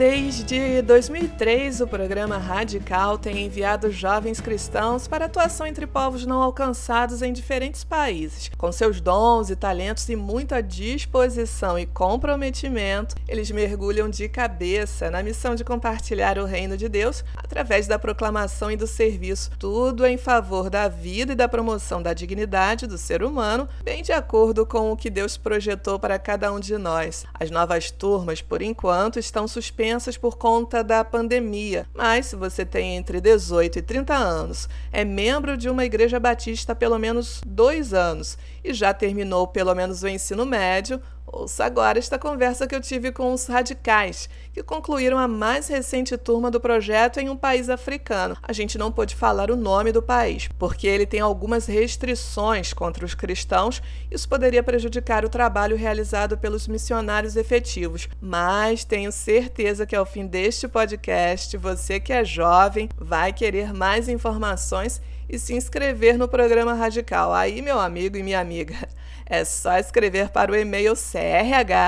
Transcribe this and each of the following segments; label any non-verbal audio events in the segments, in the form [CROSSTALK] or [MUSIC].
Desde 2003, o programa Radical tem enviado jovens cristãos para atuação entre povos não alcançados em diferentes países. Com seus dons e talentos e muita disposição e comprometimento, eles mergulham de cabeça na missão de compartilhar o reino de Deus através da proclamação e do serviço, tudo em favor da vida e da promoção da dignidade do ser humano, bem de acordo com o que Deus projetou para cada um de nós. As novas turmas, por enquanto, estão suspensas por conta da pandemia. Mas se você tem entre 18 e 30 anos, é membro de uma igreja batista há pelo menos dois anos e já terminou pelo menos o ensino médio, Ouça agora esta conversa que eu tive com os radicais, que concluíram a mais recente turma do projeto em um país africano. A gente não pôde falar o nome do país, porque ele tem algumas restrições contra os cristãos. Isso poderia prejudicar o trabalho realizado pelos missionários efetivos. Mas tenho certeza que ao fim deste podcast, você que é jovem vai querer mais informações e se inscrever no programa Radical. Aí, meu amigo e minha amiga, é só escrever para o e-mail crh@jmm.org.br.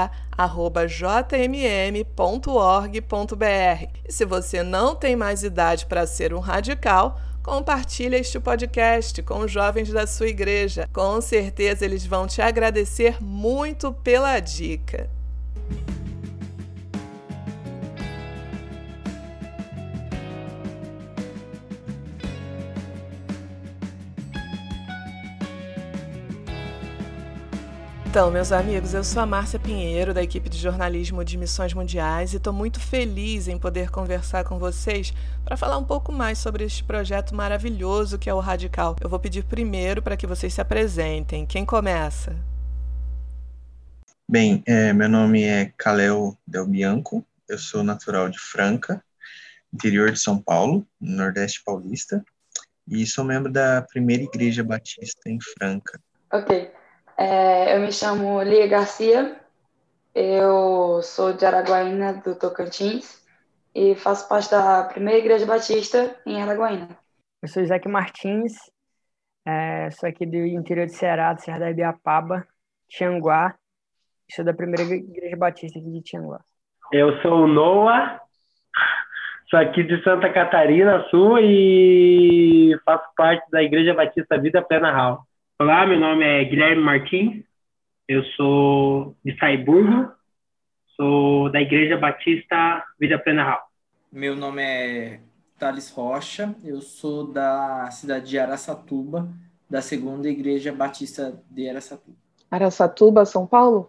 E se você não tem mais idade para ser um radical, compartilhe este podcast com os jovens da sua igreja. Com certeza eles vão te agradecer muito pela dica. Então, meus amigos, eu sou a Márcia Pinheiro, da equipe de jornalismo de Missões Mundiais, e estou muito feliz em poder conversar com vocês para falar um pouco mais sobre este projeto maravilhoso que é o Radical. Eu vou pedir primeiro para que vocês se apresentem. Quem começa? Bem, é, meu nome é Kalel Del Bianco, eu sou natural de Franca, interior de São Paulo, Nordeste Paulista, e sou membro da primeira igreja batista em Franca. Ok. É, eu me chamo Lia Garcia, eu sou de Araguaína, do Tocantins, e faço parte da primeira Igreja Batista em Araguaína. Eu sou Isaac Martins, é, sou aqui do interior de Ceará, do Serra da Ibiapaba, Tianguá, sou da primeira Igreja Batista aqui de Tianguá. Eu sou o Noah, sou aqui de Santa Catarina Sul e faço parte da Igreja Batista Vida Plena Hall. Olá, meu nome é Guilherme Martins, eu sou de Saiburgo, sou da Igreja Batista Vida Plena Hall. Meu nome é Thales Rocha, eu sou da cidade de Araçatuba, da segunda Igreja Batista de Araçatuba. Araçatuba, São Paulo?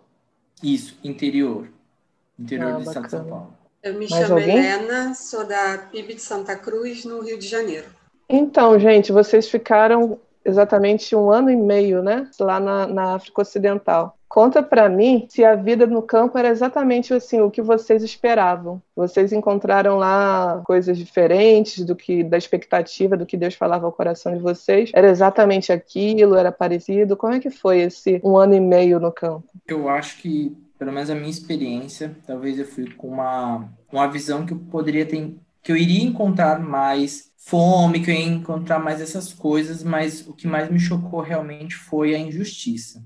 Isso, interior. Interior ah, do estado de São Paulo. Eu me Mais chamo alguém? Helena, sou da PIB de Santa Cruz, no Rio de Janeiro. Então, gente, vocês ficaram exatamente um ano e meio, né, lá na, na África Ocidental. Conta para mim se a vida no campo era exatamente assim o que vocês esperavam. Vocês encontraram lá coisas diferentes do que da expectativa do que Deus falava ao coração de vocês? Era exatamente aquilo? Era parecido? Como é que foi esse um ano e meio no campo? Eu acho que, pelo menos a minha experiência, talvez eu fui com uma uma visão que eu poderia ter que eu iria encontrar mais fome, que eu ia encontrar mais essas coisas, mas o que mais me chocou realmente foi a injustiça.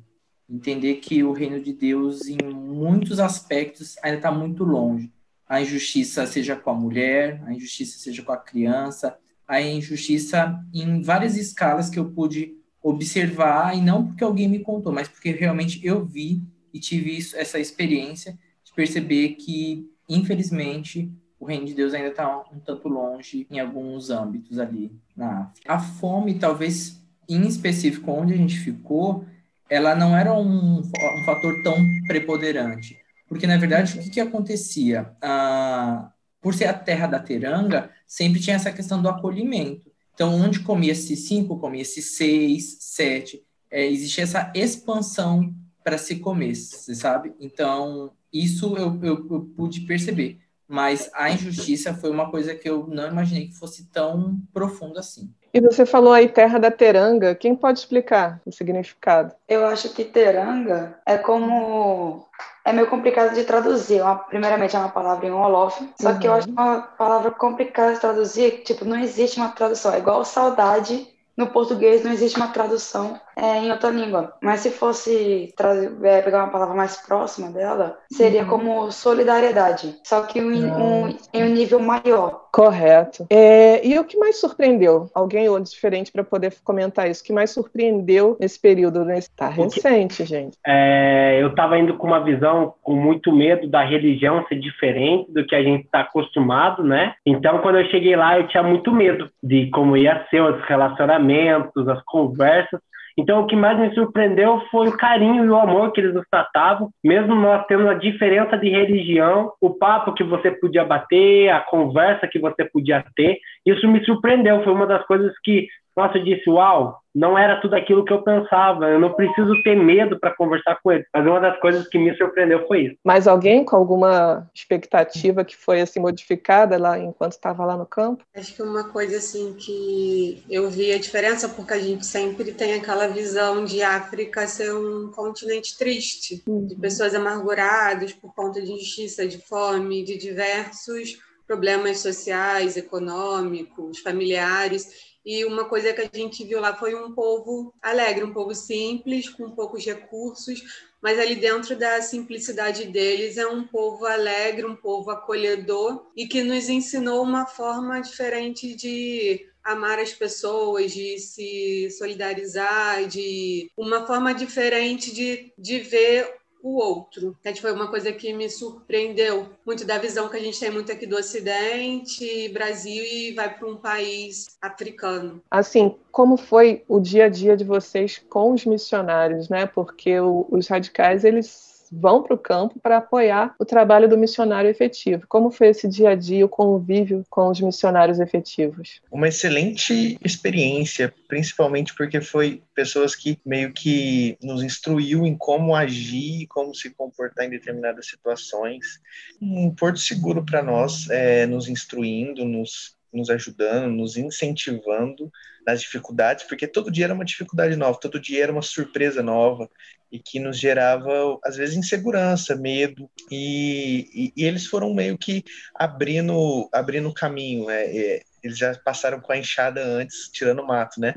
Entender que o reino de Deus, em muitos aspectos, ainda está muito longe. A injustiça seja com a mulher, a injustiça seja com a criança, a injustiça em várias escalas que eu pude observar, e não porque alguém me contou, mas porque realmente eu vi e tive isso, essa experiência de perceber que, infelizmente, o reino de Deus ainda está um tanto longe em alguns âmbitos ali na África. A fome, talvez em específico onde a gente ficou, ela não era um, um fator tão preponderante. Porque, na verdade, o que, que acontecia? Ah, por ser a terra da teranga, sempre tinha essa questão do acolhimento. Então, onde comia-se cinco, comia-se seis, sete. É, existia essa expansão para se comer, você sabe? Então, isso eu, eu, eu pude perceber mas a injustiça foi uma coisa que eu não imaginei que fosse tão profunda assim. E você falou aí terra da teranga, quem pode explicar o significado? Eu acho que teranga é como é meio complicado de traduzir. Uma, primeiramente é uma palavra em Wolof, só uhum. que eu acho uma palavra complicada de traduzir, tipo, não existe uma tradução, é igual saudade no português não existe uma tradução é, em outra língua. Mas se fosse trazer, é, pegar uma palavra mais próxima dela, seria uhum. como solidariedade. Só que um, ah. um, em um nível maior. Correto. É, e o que mais surpreendeu? Alguém ou diferente para poder comentar isso? O que mais surpreendeu nesse período? Nesse... Tá recente, gente. É, eu estava indo com uma visão com muito medo da religião ser diferente do que a gente está acostumado, né? Então, quando eu cheguei lá, eu tinha muito medo de como ia ser os relacionamentos, as conversas. Então, o que mais me surpreendeu foi o carinho e o amor que eles nos tratavam, mesmo nós tendo a diferença de religião, o papo que você podia bater, a conversa que você podia ter. Isso me surpreendeu, foi uma das coisas que nossa, eu disse, uau, não era tudo aquilo que eu pensava, eu não preciso ter medo para conversar com ele. Mas uma das coisas que me surpreendeu foi isso. Mas alguém com alguma expectativa que foi assim modificada lá enquanto estava lá no campo? Acho que uma coisa assim que eu vi a diferença porque a gente sempre tem aquela visão de África ser um continente triste, uhum. de pessoas amarguradas por conta de injustiça, de fome, de diversos problemas sociais, econômicos, familiares. E uma coisa que a gente viu lá foi um povo alegre, um povo simples, com poucos recursos, mas ali dentro da simplicidade deles é um povo alegre, um povo acolhedor e que nos ensinou uma forma diferente de amar as pessoas, de se solidarizar, de uma forma diferente de, de ver o outro. Que foi uma coisa que me surpreendeu muito da visão que a gente tem muito aqui do Ocidente, Brasil e vai para um país africano. Assim, como foi o dia a dia de vocês com os missionários, né? Porque o, os radicais eles vão para o campo para apoiar o trabalho do missionário efetivo. Como foi esse dia a dia, o convívio com os missionários efetivos? Uma excelente experiência, principalmente porque foi pessoas que meio que nos instruiu em como agir, como se comportar em determinadas situações. Um porto seguro para nós, é, nos instruindo, nos nos ajudando, nos incentivando nas dificuldades, porque todo dia era uma dificuldade nova, todo dia era uma surpresa nova e que nos gerava às vezes insegurança, medo e, e, e eles foram meio que abrindo abrindo caminho, é, é, eles já passaram com a enxada antes, tirando o mato, né?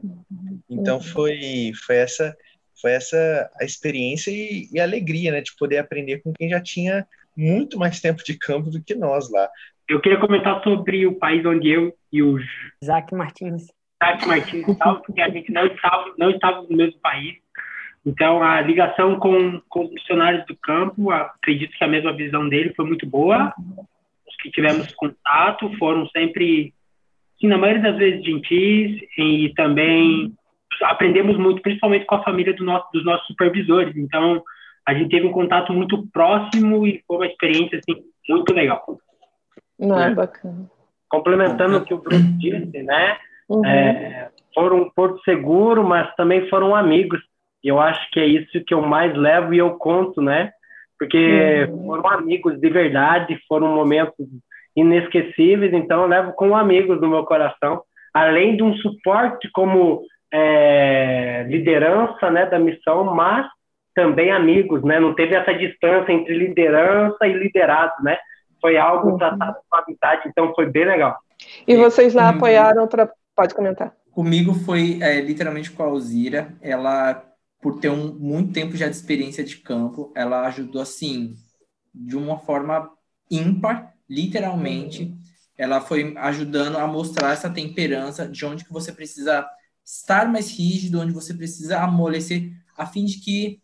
Então uhum. foi foi essa foi essa a experiência e, e a alegria, né, de poder aprender com quem já tinha muito mais tempo de campo do que nós lá. Eu queria comentar sobre o país onde eu e o Isaac Martins. Isaac Martins estavam, porque a gente não estava, não estava no mesmo país. Então, a ligação com, com os missionários do campo, acredito que a mesma visão dele foi muito boa. Os que tivemos contato foram sempre, sim, na maioria das vezes, gentis e também aprendemos muito, principalmente com a família do nosso, dos nossos supervisores. Então, a gente teve um contato muito próximo e foi uma experiência assim, muito legal. Não é, bacana. Complementando o que o Bruno disse, né? Uhum. É, foram um porto seguro, mas também foram amigos. E eu acho que é isso que eu mais levo e eu conto, né? Porque uhum. foram amigos de verdade, foram momentos inesquecíveis, então eu levo como amigos no meu coração. Além de um suporte como é, liderança né, da missão, mas também amigos, né? Não teve essa distância entre liderança e liderado, né? Foi algo uhum. tratado com amizade, então foi bem legal. E vocês lá apoiaram para. Pode comentar. Comigo foi é, literalmente com a Alzira. Ela, por ter um, muito tempo já de experiência de campo, ela ajudou assim, de uma forma ímpar, literalmente. Ela foi ajudando a mostrar essa temperança de onde que você precisa estar mais rígido, onde você precisa amolecer, a fim de que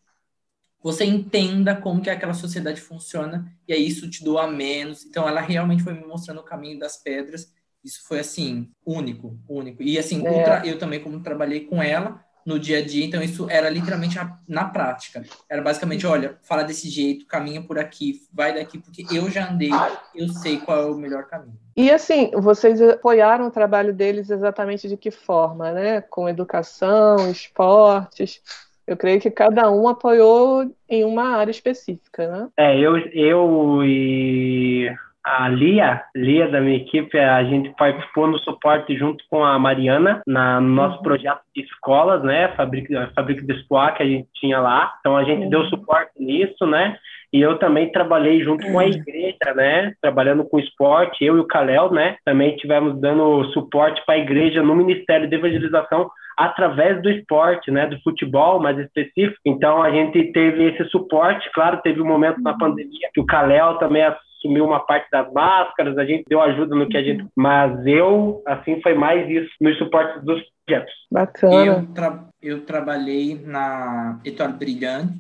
você entenda como que aquela sociedade funciona e aí isso te doa menos. Então ela realmente foi me mostrando o caminho das pedras. Isso foi assim, único, único. E assim, é. eu também como trabalhei com ela no dia a dia, então isso era literalmente na prática. Era basicamente, olha, fala desse jeito, caminha por aqui, vai daqui, porque eu já andei, eu sei qual é o melhor caminho. E assim, vocês apoiaram o trabalho deles exatamente de que forma, né? Com educação, esportes, eu creio que cada um apoiou em uma área específica, né? É, eu, eu e a Lia, Lia da minha equipe, a gente participou no suporte junto com a Mariana na, no nosso uhum. projeto de escolas, né? Fabrica, Fabrica de Espoir que a gente tinha lá. Então a gente uhum. deu suporte nisso, né? E eu também trabalhei junto com a uhum. igreja, né? Trabalhando com esporte, eu e o Kalel, né? Também tivemos dando suporte para a igreja no Ministério de Evangelização através do esporte, né, do futebol mais específico. Então a gente teve esse suporte, claro, teve um momento na pandemia que o Kalel também assumiu uma parte das máscaras, a gente deu ajuda no que a gente, mas eu assim foi mais isso nos suportes dos projetos. Bacana. Eu, tra eu trabalhei na Etoile Brilhante,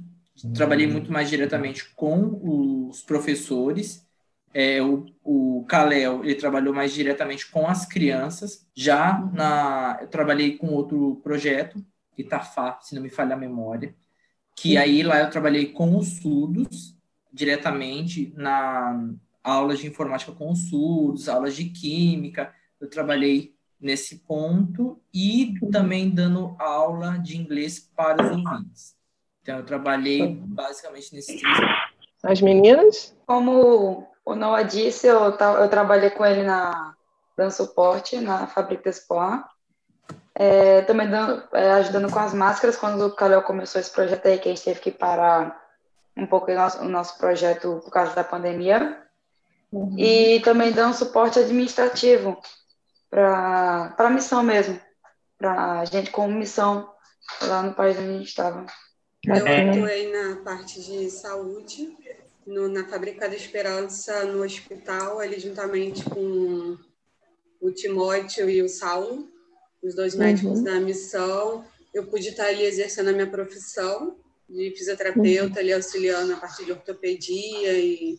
trabalhei muito mais diretamente com os professores é, o, o Kalel, ele trabalhou mais diretamente com as crianças. Já na, eu trabalhei com outro projeto, Itafá, se não me falha a memória, que aí lá eu trabalhei com os surdos, diretamente na aulas de informática com os surdos, aulas de química. Eu trabalhei nesse ponto e também dando aula de inglês para os ouvintes. Então, eu trabalhei basicamente nesses três. As meninas? Como o Noah disse, eu, eu trabalhei com ele na dando suporte na Fábrica Espoir. É, também dando, é, ajudando com as máscaras quando o Calel começou esse projeto aí, que a gente teve que parar um pouco o nosso, o nosso projeto por causa da pandemia. Uhum. E também dando suporte administrativo para a missão mesmo, para a gente como missão lá no país onde a gente estava. Eu atuei na parte de saúde no, na Fábrica da Esperança, no hospital, ali juntamente com o Timóteo e o Saulo, os dois uhum. médicos uhum. da missão. Eu pude estar ali exercendo a minha profissão de fisioterapeuta, uhum. ali auxiliando a parte de ortopedia e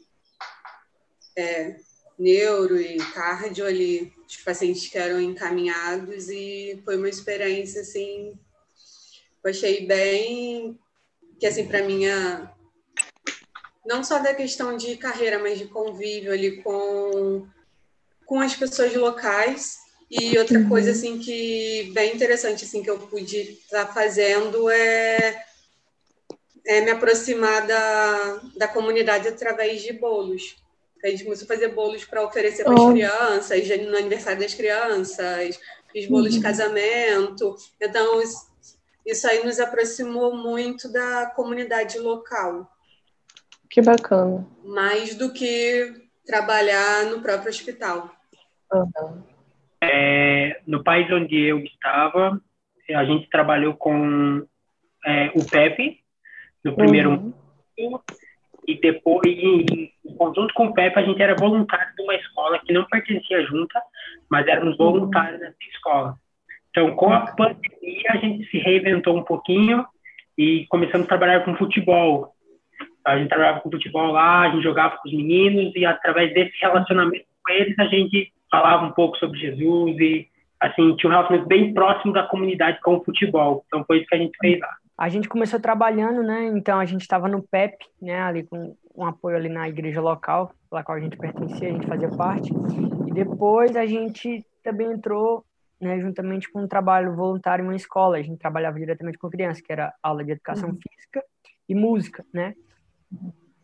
é, neuro e cardio ali, os pacientes que eram encaminhados e foi uma experiência assim, eu achei bem que assim para minha não só da questão de carreira, mas de convívio ali com, com as pessoas locais. E outra uhum. coisa assim que bem interessante assim que eu pude estar tá fazendo é, é me aproximar da, da comunidade através de bolos. A gente começou a fazer bolos para oferecer para as oh. crianças, no aniversário das crianças, fiz bolos uhum. de casamento. Então, isso, isso aí nos aproximou muito da comunidade local. Que bacana. Mais do que trabalhar no próprio hospital. Uhum. É, no país onde eu estava, a gente trabalhou com é, o PEP no primeiro uhum. ano, e depois, em, em conjunto com o PEP, a gente era voluntário de uma escola que não pertencia junta, mas éramos voluntários dessa escola. Então, com a pandemia, a gente se reinventou um pouquinho e começamos a trabalhar com futebol. A gente trabalhava com futebol lá, a gente jogava com os meninos e através desse relacionamento com eles a gente falava um pouco sobre Jesus e assim tinha um relacionamento bem próximo da comunidade com o futebol. Então foi isso que a gente fez lá. A gente começou trabalhando, né? Então a gente estava no PEP, né? Ali com um apoio ali na igreja local, pela qual a gente pertencia, a gente fazia parte. E depois a gente também entrou, né? Juntamente com um trabalho voluntário em uma escola. A gente trabalhava diretamente com crianças, que era aula de educação uhum. física e música, né?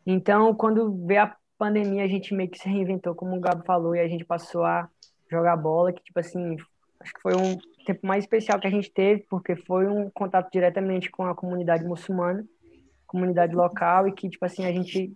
Então, quando veio a pandemia, a gente meio que se reinventou, como o Gabo falou, e a gente passou a jogar bola, que, tipo assim, acho que foi um tempo mais especial que a gente teve, porque foi um contato diretamente com a comunidade muçulmana, comunidade local, e que, tipo assim, a gente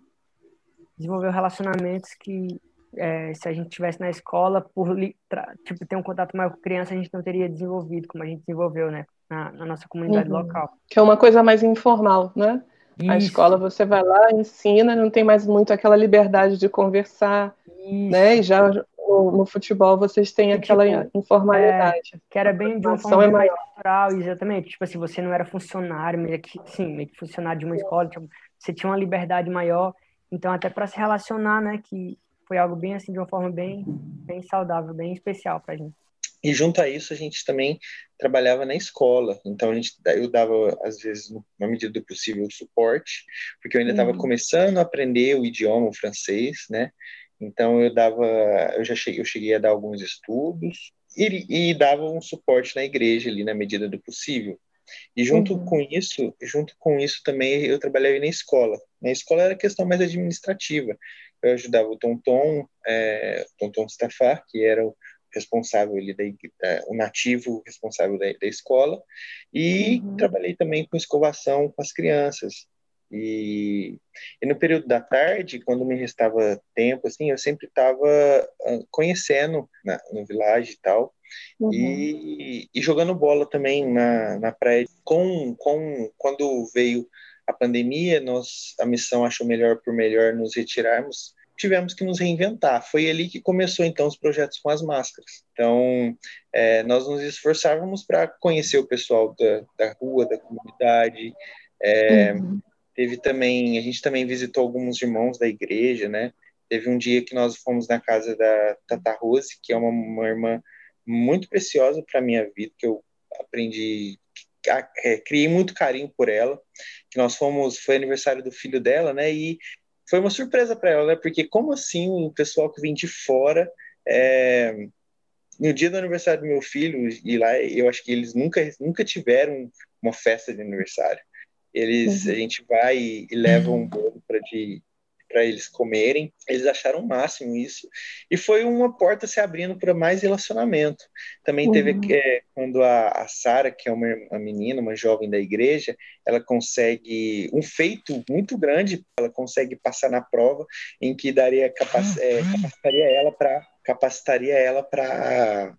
desenvolveu relacionamentos que, é, se a gente tivesse na escola, por tipo, ter um contato maior com criança, a gente não teria desenvolvido como a gente desenvolveu, né, na, na nossa comunidade uhum. local. Que é uma coisa mais informal, né? Isso. A escola você vai lá, ensina, não tem mais muito aquela liberdade de conversar, Isso. né? E já no, no, futebol vocês têm aquela tipo, informalidade. É, que era bem de uma forma é mais natural, exatamente. Tipo assim, você não era funcionário, meio que, sim, meio que funcionário de uma escola, tipo, você tinha uma liberdade maior. Então, até para se relacionar, né? Que foi algo bem assim, de uma forma bem, bem saudável, bem especial para a gente. E junto a isso, a gente também trabalhava na escola. Então, a gente, eu dava, às vezes, na medida do possível, o suporte, porque eu ainda estava uhum. começando a aprender o idioma, o francês, né? Então, eu dava, eu já cheguei, eu cheguei a dar alguns estudos e, e dava um suporte na igreja ali, na medida do possível. E junto uhum. com isso, junto com isso também eu trabalhava na escola. Na escola era questão mais administrativa. Eu ajudava o Tonton, é, Tonton Stafar, que era o responsável ali da, da, o nativo responsável da, da escola e uhum. trabalhei também com escovação com as crianças e, e, no período da tarde quando me restava tempo assim eu sempre estava conhecendo na, no vilage e tal Uhum. E, e, jogando bola também na, na praia. Com, com, quando veio a pandemia, nós, a missão achou melhor por melhor nos retirarmos, tivemos que nos reinventar. Foi ali que começou então os projetos com as máscaras. Então, é, nós nos esforçávamos para conhecer o pessoal da, da rua, da comunidade. É, uhum. Teve também, a gente também visitou alguns irmãos da igreja, né? Teve um dia que nós fomos na casa da Tata Rose, que é uma, uma irmã muito preciosa para minha vida, que eu aprendi, é, criei muito carinho por ela. Que nós fomos, foi aniversário do filho dela, né? E foi uma surpresa para ela, né? Porque como assim o pessoal que vem de fora é, no dia do aniversário do meu filho e lá eu acho que eles nunca nunca tiveram uma festa de aniversário. Eles uhum. a gente vai e, e leva um bolo para de para eles comerem. Eles acharam o máximo isso. E foi uma porta se abrindo para mais relacionamento. Também uhum. teve é, quando a, a Sara, que é uma, uma menina, uma jovem da igreja, ela consegue um feito muito grande, ela consegue passar na prova em que daria capac, é, capacitaria ela para capacitaria ela para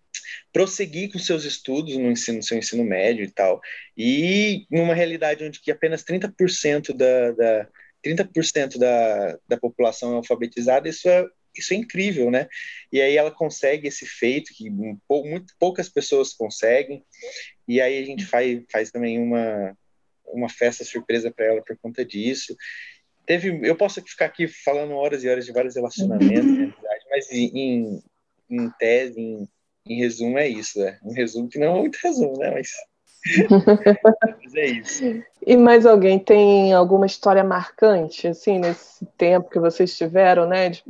prosseguir com seus estudos no ensino, seu ensino médio e tal. E numa realidade onde que apenas 30% da, da 30% da, da população é alfabetizada, isso é, isso é incrível, né? E aí ela consegue esse feito que muito poucas pessoas conseguem, e aí a gente faz, faz também uma, uma festa surpresa para ela por conta disso. Teve, eu posso ficar aqui falando horas e horas de vários relacionamentos, [LAUGHS] né, mas em, em tese, em, em resumo, é isso. É um resumo que não é muito resumo, né? Mas [LAUGHS] mas é isso. E mais alguém tem alguma história marcante, assim, nesse tempo que vocês tiveram, né, de,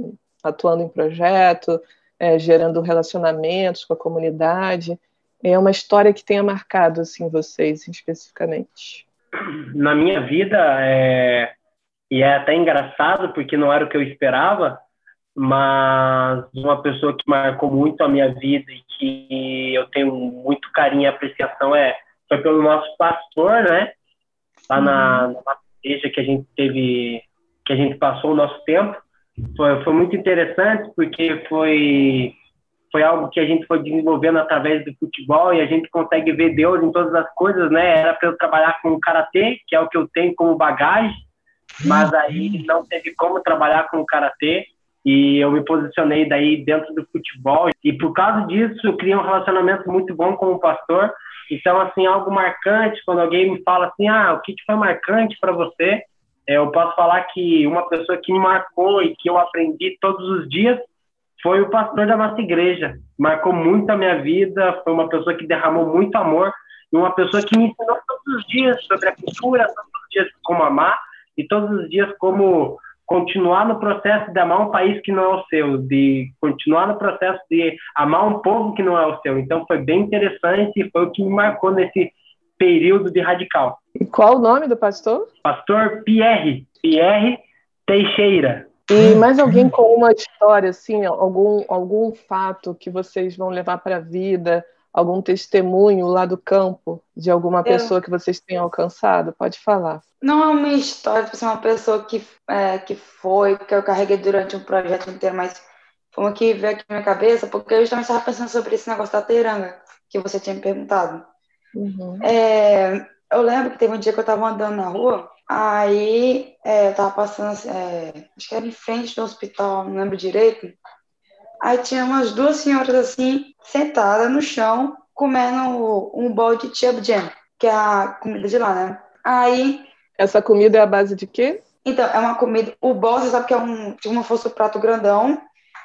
atuando em projeto, é, gerando relacionamentos com a comunidade? É uma história que tenha marcado, assim, vocês especificamente? Na minha vida, é... e é até engraçado, porque não era o que eu esperava, mas uma pessoa que marcou muito a minha vida e que eu tenho muito carinho e apreciação é foi pelo nosso pastor, né? Lá uhum. na, na igreja que a gente teve, que a gente passou o nosso tempo. Foi, foi muito interessante porque foi foi algo que a gente foi desenvolvendo através do futebol e a gente consegue ver Deus em todas as coisas, né? Era para eu trabalhar com o karatê, que é o que eu tenho como bagagem, mas aí não teve como trabalhar com o karatê e eu me posicionei daí dentro do futebol e por causa disso eu criei um relacionamento muito bom com o pastor então, assim, algo marcante, quando alguém me fala assim, ah, o que foi marcante para você? É, eu posso falar que uma pessoa que me marcou e que eu aprendi todos os dias foi o pastor da nossa igreja. Marcou muito a minha vida, foi uma pessoa que derramou muito amor e uma pessoa que me ensinou todos os dias sobre a cultura, todos os dias como amar e todos os dias como continuar no processo de amar um país que não é o seu, de continuar no processo de amar um povo que não é o seu. Então foi bem interessante e foi o que me marcou nesse período de radical. E qual o nome do pastor? Pastor Pierre, Pierre Teixeira. E mais alguém com uma história, assim, algum, algum fato que vocês vão levar para a vida, algum testemunho lá do campo de alguma pessoa que vocês tenham alcançado? Pode falar. Não é uma história de tipo uma pessoa que, é, que foi, que eu carreguei durante um projeto inteiro, mas foi uma que veio aqui na minha cabeça, porque eu também estava pensando sobre esse negócio da teiranga, que você tinha me perguntado. Uhum. É, eu lembro que teve um dia que eu estava andando na rua, aí é, eu estava passando, é, acho que era em frente do hospital, não lembro direito, Aí tinha umas duas senhoras assim, sentadas no chão, comendo um bol de chub jam, que é a comida de lá, né? Aí. Essa comida é a base de quê? Então, é uma comida. O bol, você sabe que é um. Tipo, uma fosse um prato grandão.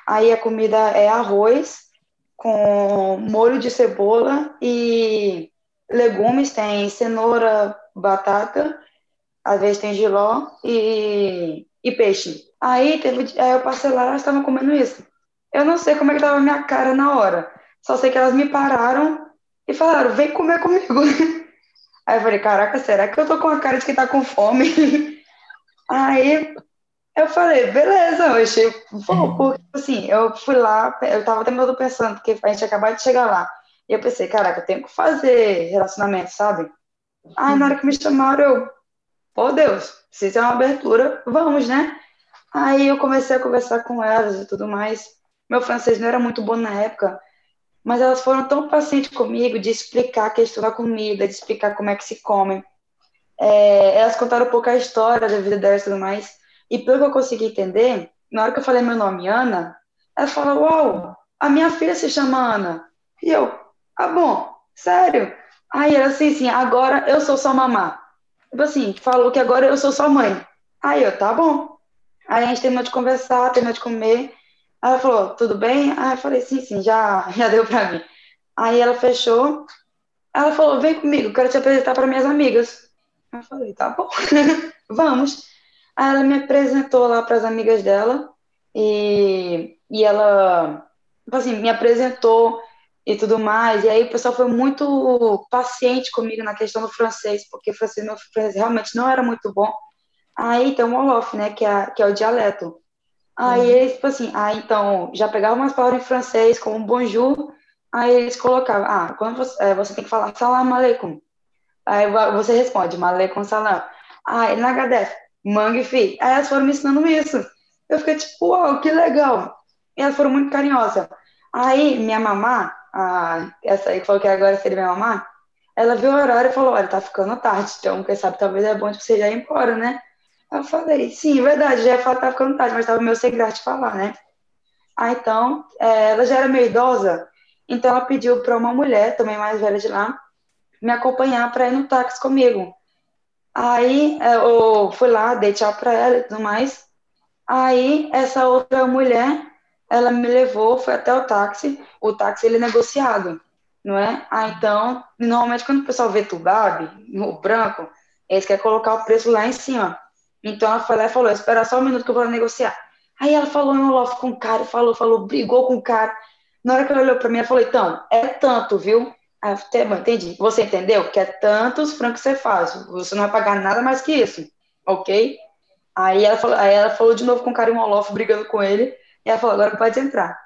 Aí a comida é arroz com molho de cebola e legumes. Tem cenoura, batata, às vezes tem giló e, e peixe. Aí, teve, aí eu passei lá, elas estavam comendo isso. Eu não sei como é que tava a minha cara na hora. Só sei que elas me pararam e falaram, vem comer comigo. [LAUGHS] Aí eu falei, caraca, será que eu tô com a cara de que tá com fome? [LAUGHS] Aí eu falei, beleza, hoje vou, porque assim, eu fui lá, eu tava até mesmo pensando, porque a gente acabou de chegar lá. E eu pensei, caraca, eu tenho que fazer relacionamento, sabe? Aí na hora que me chamaram, eu, oh Deus, se tem uma abertura, vamos, né? Aí eu comecei a conversar com elas e tudo mais. Meu francês não era muito bom na época. mas elas foram tão pacientes comigo de explicar a questão da comida, de explicar como é que se come. É, elas contaram um pouco a história da vida delas e tudo mais. E pelo que eu consegui entender, na hora que eu falei meu nome, Ana, ela falou: Uau, a minha filha se chama Ana. E eu, ah, bom, sério? Aí ela assim, assim, agora eu sou sua mamá. Tipo assim, falou que agora eu sou sua mãe. Aí eu, tá bom. Aí a gente terminou de conversar, terminou de comer. Aí ela falou, tudo bem? Aí eu falei, sim, sim, já, [LAUGHS] já deu pra mim. Aí ela fechou. Ela falou, vem comigo, quero te apresentar para minhas amigas. Eu falei, tá bom, [LAUGHS] vamos. Aí ela me apresentou lá para as amigas dela e, e ela, tipo assim, me apresentou e tudo mais. E aí o pessoal foi muito paciente comigo na questão do francês, porque o francês, meu francês realmente não era muito bom. Aí tem o Wolof, né, que é, que é o dialeto. Aí uhum. eles, tipo assim, aí então, já pegavam umas palavras em francês, como bonjour, aí eles colocavam, ah, quando você, é, você tem que falar salam aleikum. Aí você responde, aleikum salam. Aí, nagadef, fi. Aí elas foram me ensinando isso. Eu fiquei tipo, uau, que legal. E elas foram muito carinhosas. Aí, minha mamá, a, essa aí que falou que agora seria minha mamá, ela viu o horário e falou, olha, tá ficando tarde, então, quem sabe, talvez é bom de você já ir embora, né? Eu falei, sim, verdade, já tá ficando tarde, mas tava meu segredo de falar, né? Ah, então, é, ela já era meio idosa, então ela pediu para uma mulher, também mais velha de lá, me acompanhar para ir no táxi comigo. Aí é, eu fui lá, dei tchau para ela e tudo mais. Aí essa outra mulher ela me levou, foi até o táxi, o táxi ele é negociado, não é? Ah, então, normalmente quando o pessoal vê Tubabe, no branco, eles querem colocar o preço lá em cima. Então ela falou, espera só um minuto que eu vou negociar. Aí ela falou no loft com o cara, falou, falou, brigou com o cara. Na hora que ela olhou para mim, ela falou, então, é tanto, viu? Aí eu falei, bom, entendi. Você entendeu? Que é tantos francos que você faz. Você não vai pagar nada mais que isso, ok? Aí ela falou, aí ela falou de novo com o cara em Olof, brigando com ele. E ela falou, agora pode entrar.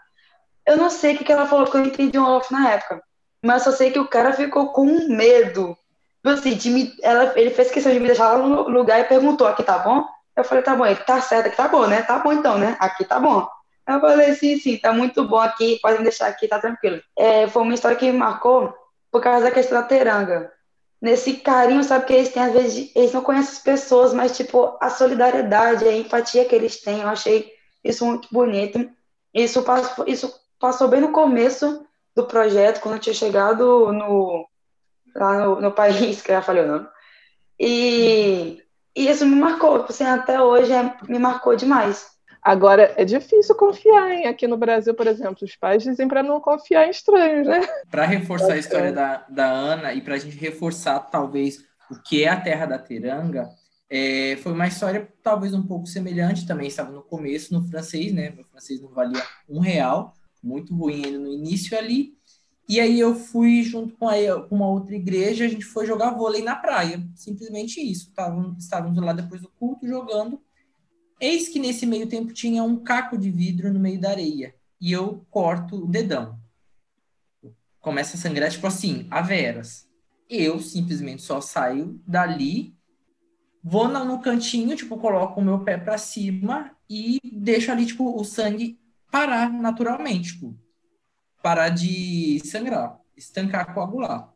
Eu não sei o que, ela falou, porque eu entendi um off na época. Mas só sei que o cara ficou com medo. Tipo assim, de me, ela, ele fez questão de me deixar lá no lugar e perguntou, aqui tá bom? Eu falei, tá bom. Ele, tá certo, aqui tá bom, né? Tá bom então, né? Aqui tá bom. Eu falei, sim, sim, tá muito bom aqui, pode me deixar aqui, tá tranquilo. É, foi uma história que me marcou por causa da questão da teranga. Nesse carinho, sabe, que eles têm, às vezes, eles não conhecem as pessoas, mas, tipo, a solidariedade, a empatia que eles têm, eu achei isso muito bonito. Isso passou, isso passou bem no começo do projeto, quando eu tinha chegado no, lá no, no país, que eu já falei o nome. E, e isso me marcou, assim, até hoje é, me marcou demais. Agora, é difícil confiar, hein? Aqui no Brasil, por exemplo, os pais dizem para não confiar em estranhos, né? Para reforçar a história da, da Ana e para a gente reforçar, talvez, o que é a Terra da Teranga, é, foi uma história talvez um pouco semelhante, também estava no começo, no francês, né? Meu francês não valia um real, muito ruim ainda no início ali. E aí eu fui junto com, uma outra igreja, a gente foi jogar vôlei na praia, simplesmente isso. Estávamos, estávamos lá depois do culto jogando. Eis que nesse meio tempo tinha um caco de vidro no meio da areia. E eu corto o dedão. Começa a sangrar, tipo assim, a veras. Eu simplesmente só saio dali vou no cantinho, tipo, coloco o meu pé para cima e deixo ali, tipo, o sangue parar naturalmente, tipo, parar de sangrar, estancar, coagular.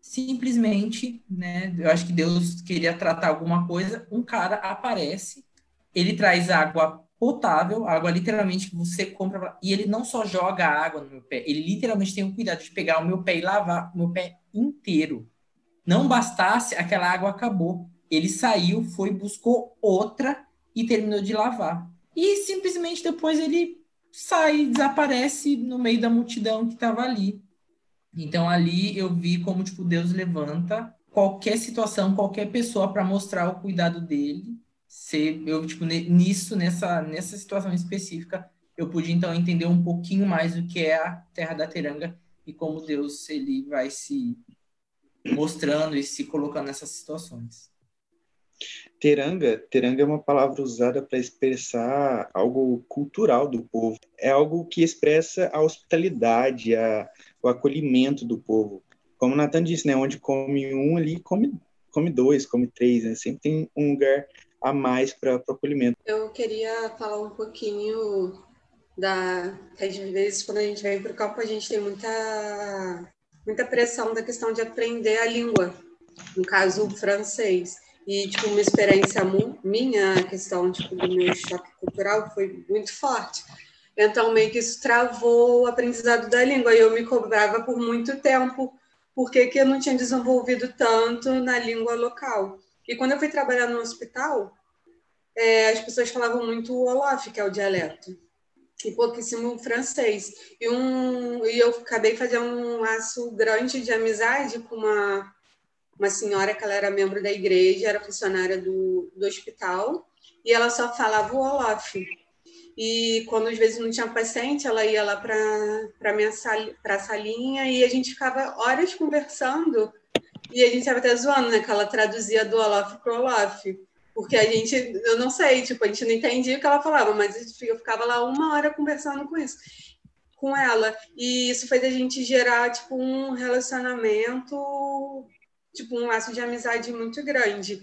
Simplesmente, né, eu acho que Deus queria tratar alguma coisa, um cara aparece, ele traz água potável, água literalmente que você compra, e ele não só joga água no meu pé, ele literalmente tem o cuidado de pegar o meu pé e lavar o meu pé inteiro. Não bastasse, aquela água acabou ele saiu, foi, buscou outra e terminou de lavar. E simplesmente depois ele sai, desaparece no meio da multidão que estava ali. Então ali eu vi como tipo Deus levanta qualquer situação, qualquer pessoa para mostrar o cuidado dele. Se eu tipo nisso nessa nessa situação específica eu pude então entender um pouquinho mais do que é a Terra da Teranga e como Deus ele vai se mostrando e se colocando nessas situações. Teranga, teranga é uma palavra usada para expressar algo cultural do povo. É algo que expressa a hospitalidade, a, o acolhimento do povo. Como o Nathan disse, né, onde come um ali, come, come dois, come três, né? Sempre tem um lugar a mais para o acolhimento. Eu queria falar um pouquinho da às vezes quando a gente vem para o campo a gente tem muita muita pressão da questão de aprender a língua, no caso o francês. E tipo uma experiência minha, a questão tipo do meu choque cultural foi muito forte. Então meio que isso travou o aprendizado da língua e eu me cobrava por muito tempo porque que eu não tinha desenvolvido tanto na língua local. E quando eu fui trabalhar no hospital, é, as pessoas falavam muito o Olof, que é o dialeto e pouquíssimo francês. E, um, e eu acabei fazendo um laço grande de amizade com uma, uma senhora que ela era membro da igreja, era funcionária do, do hospital, e ela só falava o Olaf. E quando às vezes não tinha paciente, ela ia lá para a minha salinha e a gente ficava horas conversando. E a gente estava até zoando, né? Que ela traduzia do Olaf para Olaf. Porque a gente, eu não sei, tipo, a gente não entendia o que ela falava, mas eu ficava lá uma hora conversando com isso, com ela. E isso fez a gente gerar, tipo, um relacionamento, tipo, um laço de amizade muito grande.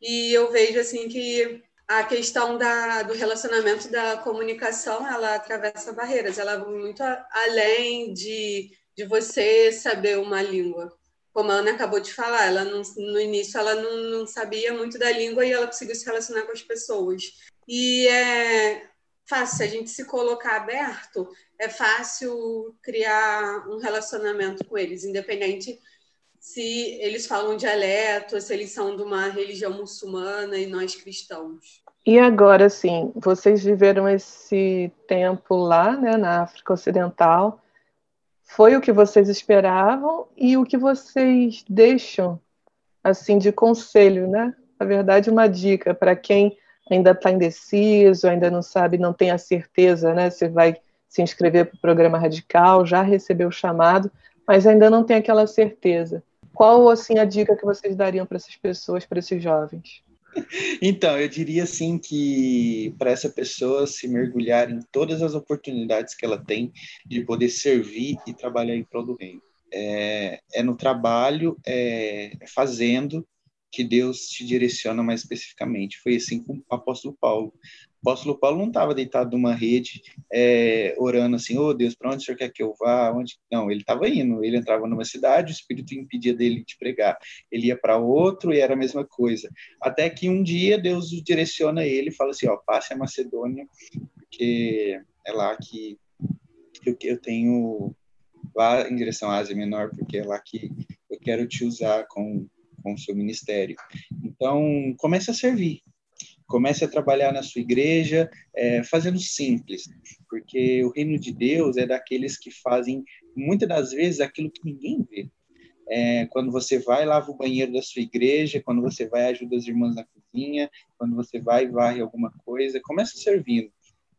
E eu vejo, assim, que a questão da, do relacionamento da comunicação, ela atravessa barreiras, ela vai muito além de, de você saber uma língua como a Ana acabou de falar, ela não, no início ela não, não, sabia muito da língua e ela conseguiu se relacionar com as pessoas. E é fácil, a gente se colocar aberto, é fácil criar um relacionamento com eles, independente se eles falam dialeto, se eles são de uma religião muçulmana e nós cristãos. E agora, sim, vocês viveram esse tempo lá, né, na África Ocidental, foi o que vocês esperavam e o que vocês deixam assim de conselho, né? Na verdade, uma dica para quem ainda está indeciso, ainda não sabe, não tem a certeza, né? Se vai se inscrever para o programa radical, já recebeu o chamado, mas ainda não tem aquela certeza. Qual assim a dica que vocês dariam para essas pessoas, para esses jovens? Então, eu diria assim que para essa pessoa se mergulhar em todas as oportunidades que ela tem de poder servir e trabalhar em prol do reino. É, é no trabalho, é, é fazendo que Deus te direciona mais especificamente. Foi assim com o apóstolo Paulo. O apóstolo Paulo não estava deitado numa rede, é, orando assim, oh Deus, para onde o senhor quer que eu vá? Onde? Não, ele estava indo. Ele entrava numa cidade, o Espírito impedia dele de pregar. Ele ia para outro e era a mesma coisa. Até que um dia Deus o direciona ele e fala assim, ó, passe a Macedônia, porque é lá que eu, eu tenho lá em direção à Ásia Menor, porque é lá que eu quero te usar com com o seu ministério. Então, comece a servir, comece a trabalhar na sua igreja, é, fazendo simples, porque o reino de Deus é daqueles que fazem muitas das vezes aquilo que ninguém vê. É, quando você vai lava o banheiro da sua igreja, quando você vai ajuda as irmãs na cozinha, quando você vai varre alguma coisa, comece servindo.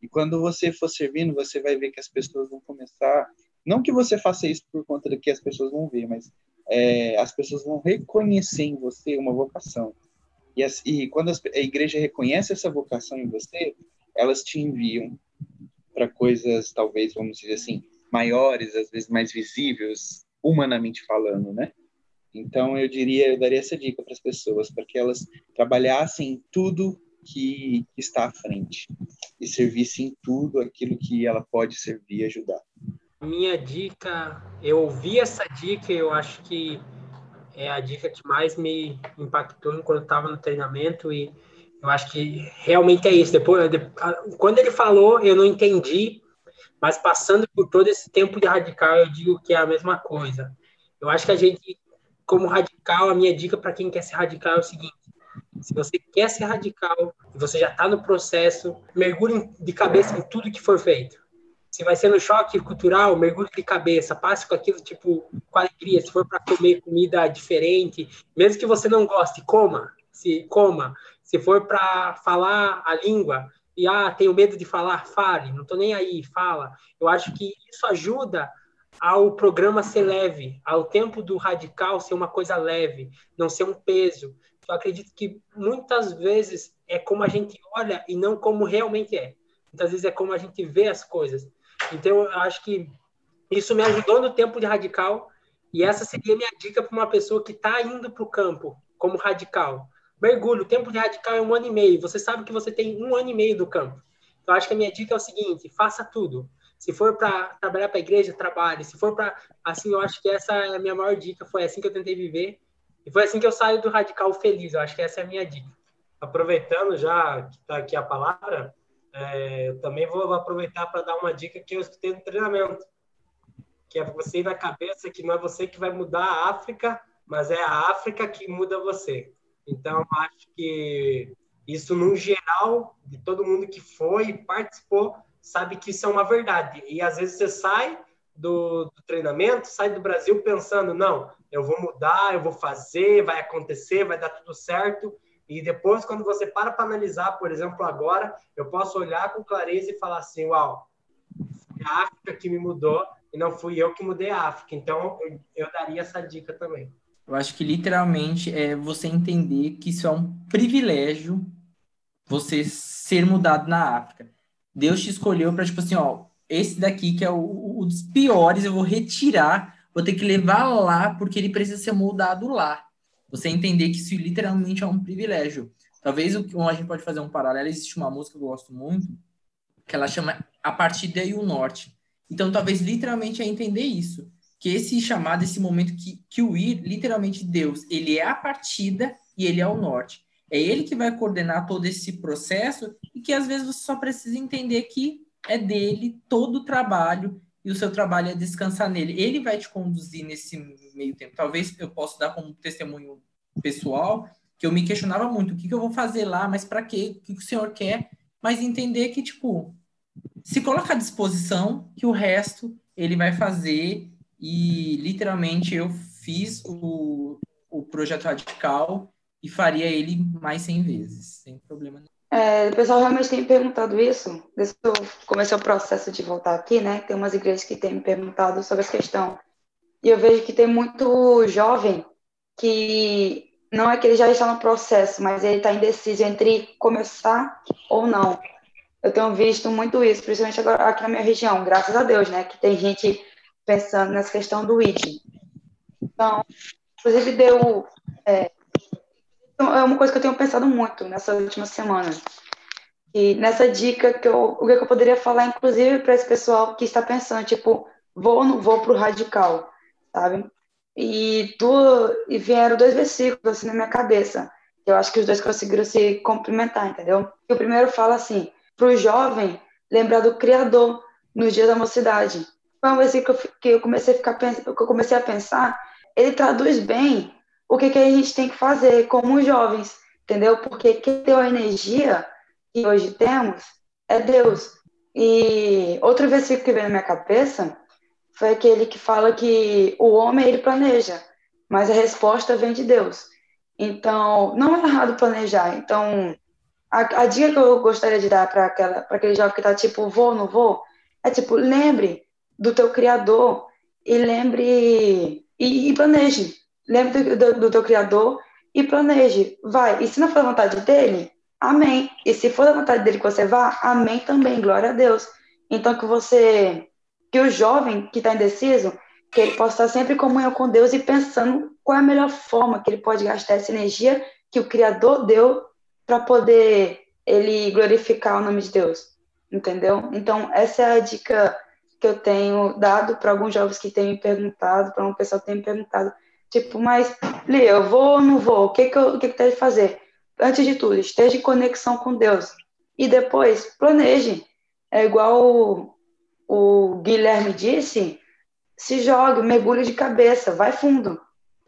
E quando você for servindo, você vai ver que as pessoas vão começar, não que você faça isso por conta de que as pessoas vão ver, mas é, as pessoas vão reconhecer em você uma vocação. E, as, e quando as, a igreja reconhece essa vocação em você, elas te enviam para coisas, talvez, vamos dizer assim, maiores, às vezes mais visíveis, humanamente falando, né? Então, eu diria, eu daria essa dica para as pessoas, para que elas trabalhassem em tudo que está à frente e servissem em tudo aquilo que ela pode servir e ajudar. Minha dica, eu ouvi essa dica, eu acho que é a dica que mais me impactou eu estava no treinamento e eu acho que realmente é isso. Depois, quando ele falou, eu não entendi, mas passando por todo esse tempo de radical, eu digo que é a mesma coisa. Eu acho que a gente, como radical, a minha dica para quem quer ser radical é o seguinte: se você quer ser radical e você já está no processo, mergulhe de cabeça em tudo que for feito se vai ser no choque cultural, mergulhe de cabeça, passe com aquilo tipo com alegria. Se for para comer comida diferente, mesmo que você não goste, coma, se coma. Se for para falar a língua e ah, tenho medo de falar, fale. Não tô nem aí, fala. Eu acho que isso ajuda ao programa ser leve, ao tempo do radical ser uma coisa leve, não ser um peso. Eu acredito que muitas vezes é como a gente olha e não como realmente é. Muitas vezes é como a gente vê as coisas. Então, eu acho que isso me ajudou no tempo de radical e essa seria a minha dica para uma pessoa que está indo para o campo como radical. Mergulho, o tempo de radical é um ano e meio. Você sabe que você tem um ano e meio do campo. Então, acho que a minha dica é o seguinte: faça tudo. Se for para trabalhar para a igreja, trabalhe. Se for para. Assim, eu acho que essa é a minha maior dica. Foi assim que eu tentei viver. E foi assim que eu saio do radical feliz. Eu acho que essa é a minha dica. Aproveitando já que está aqui a palavra, é, eu também vou aproveitar para dar uma dica que eu escutei no treinamento. Que é você ir na cabeça que não é você que vai mudar a África, mas é a África que muda você. Então, acho que isso, no geral, de todo mundo que foi e participou, sabe que isso é uma verdade. E às vezes você sai do, do, treinamento, sai do Brasil pensando, não, eu vou mudar, eu vou fazer, vai acontecer, vai dar tudo certo. E depois, quando você para para analisar, por exemplo, agora, eu posso olhar com clareza e falar assim, uau, foi a África que me mudou e não fui eu que mudei a África. Então, eu, eu daria essa dica também. Eu acho que literalmente é você entender que isso é um privilégio você ser mudado na África. Deus te escolheu para, tipo assim, ó, esse daqui que é o, o dos piores, eu vou retirar, vou ter que levar lá porque ele precisa ser moldado lá. Você entender que isso literalmente é um privilégio. Talvez o que a gente pode fazer um paralelo, existe uma música que eu gosto muito, que ela chama A Partida e o Norte. Então, talvez literalmente é entender isso que esse chamado, esse momento que, que o ir, literalmente Deus, ele é a partida e ele é o norte. É ele que vai coordenar todo esse processo e que às vezes você só precisa entender que é dele todo o trabalho e o seu trabalho é descansar nele. Ele vai te conduzir nesse meio tempo. Talvez eu possa dar como testemunho pessoal que eu me questionava muito, o que, que eu vou fazer lá, mas para quê? O que, que o senhor quer? Mas entender que, tipo, se coloca à disposição que o resto ele vai fazer e literalmente eu fiz o, o projeto radical e faria ele mais 100 vezes, sem problema nenhum. É, o pessoal realmente tem me perguntado isso, desde que eu comecei o processo de voltar aqui, né? Tem umas igrejas que têm me perguntado sobre essa questão. E eu vejo que tem muito jovem que não é que ele já está no processo, mas ele está indeciso entre começar ou não. Eu tenho visto muito isso, principalmente agora aqui na minha região, graças a Deus, né? Que tem gente pensando nessa questão do ID. Então, inclusive deu é, é uma coisa que eu tenho pensado muito nessa última semana. E nessa dica que eu, o que eu poderia falar, inclusive, para esse pessoal que está pensando, tipo, vou ou não vou para o radical, sabe? E, do, e vieram dois versículos assim na minha cabeça. Eu acho que os dois conseguiram se complementar, entendeu? E o primeiro fala assim: para o jovem lembrar do Criador nos dias da mocidade, foi um versículo que eu comecei a ficar que eu comecei a pensar, ele traduz bem o que, que a gente tem que fazer como jovens, entendeu? Porque quem deu a energia que hoje temos é Deus. E outro versículo que veio na minha cabeça foi aquele que fala que o homem ele planeja, mas a resposta vem de Deus. Então, não é errado planejar. Então, a, a dica que eu gostaria de dar para aquele jovem que está tipo, vou, não vou, é tipo, lembre do teu Criador e lembre e, e planeje. Lembre do, do, teu Criador e planeje. Vai. E se não for a vontade dele, amém. E se for a vontade dele que você vá, amém também. Glória a Deus. Então que você, que o jovem que está indeciso, que ele possa estar sempre em comunhão com Deus e pensando qual é a melhor forma que ele pode gastar essa energia que o Criador deu para poder ele glorificar o nome de Deus. Entendeu? Então, essa é a dica que eu tenho dado para alguns jovens que têm me perguntado, para uma pessoa que tem me perguntado, tipo, mas, Lia, eu vou ou não vou? O que que, eu, o que que tem de fazer? Antes de tudo, esteja em conexão com Deus. E depois, planeje. É igual o, o Guilherme disse, se jogue, mergulhe de cabeça, vai fundo.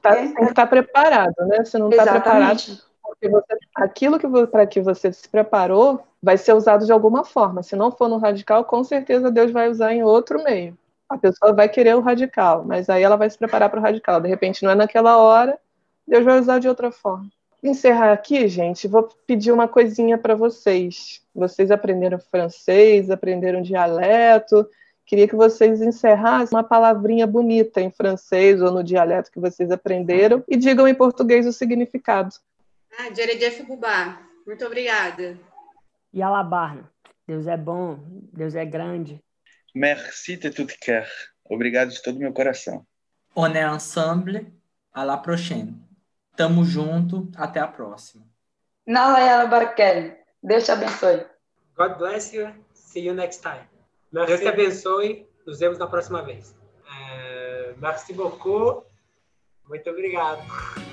Tá? Tem que estar preparado, né? Se não está preparado, porque você, aquilo que para que você se preparou vai ser usado de alguma forma. Se não for no radical, com certeza Deus vai usar em outro meio. A pessoa vai querer o radical, mas aí ela vai se preparar para o radical. De repente, não é naquela hora, Deus vai usar de outra forma. Encerrar aqui, gente, vou pedir uma coisinha para vocês. Vocês aprenderam francês, aprenderam dialeto. Queria que vocês encerrassem uma palavrinha bonita em francês ou no dialeto que vocês aprenderam e digam em português o significado. Ah, Jeredef Bubá. Muito obrigada e Alabarna. Deus é bom, Deus é grande. Merci de tout cœur. Obrigado de todo meu coração. On est ensemble. À la prochaine. Tamo junto. Até a próxima. Nalayala Barkel. Deus te abençoe. God bless you. See you next time. Merci. Deus te abençoe. Nos vemos na próxima vez. É, merci beaucoup. Muito obrigado.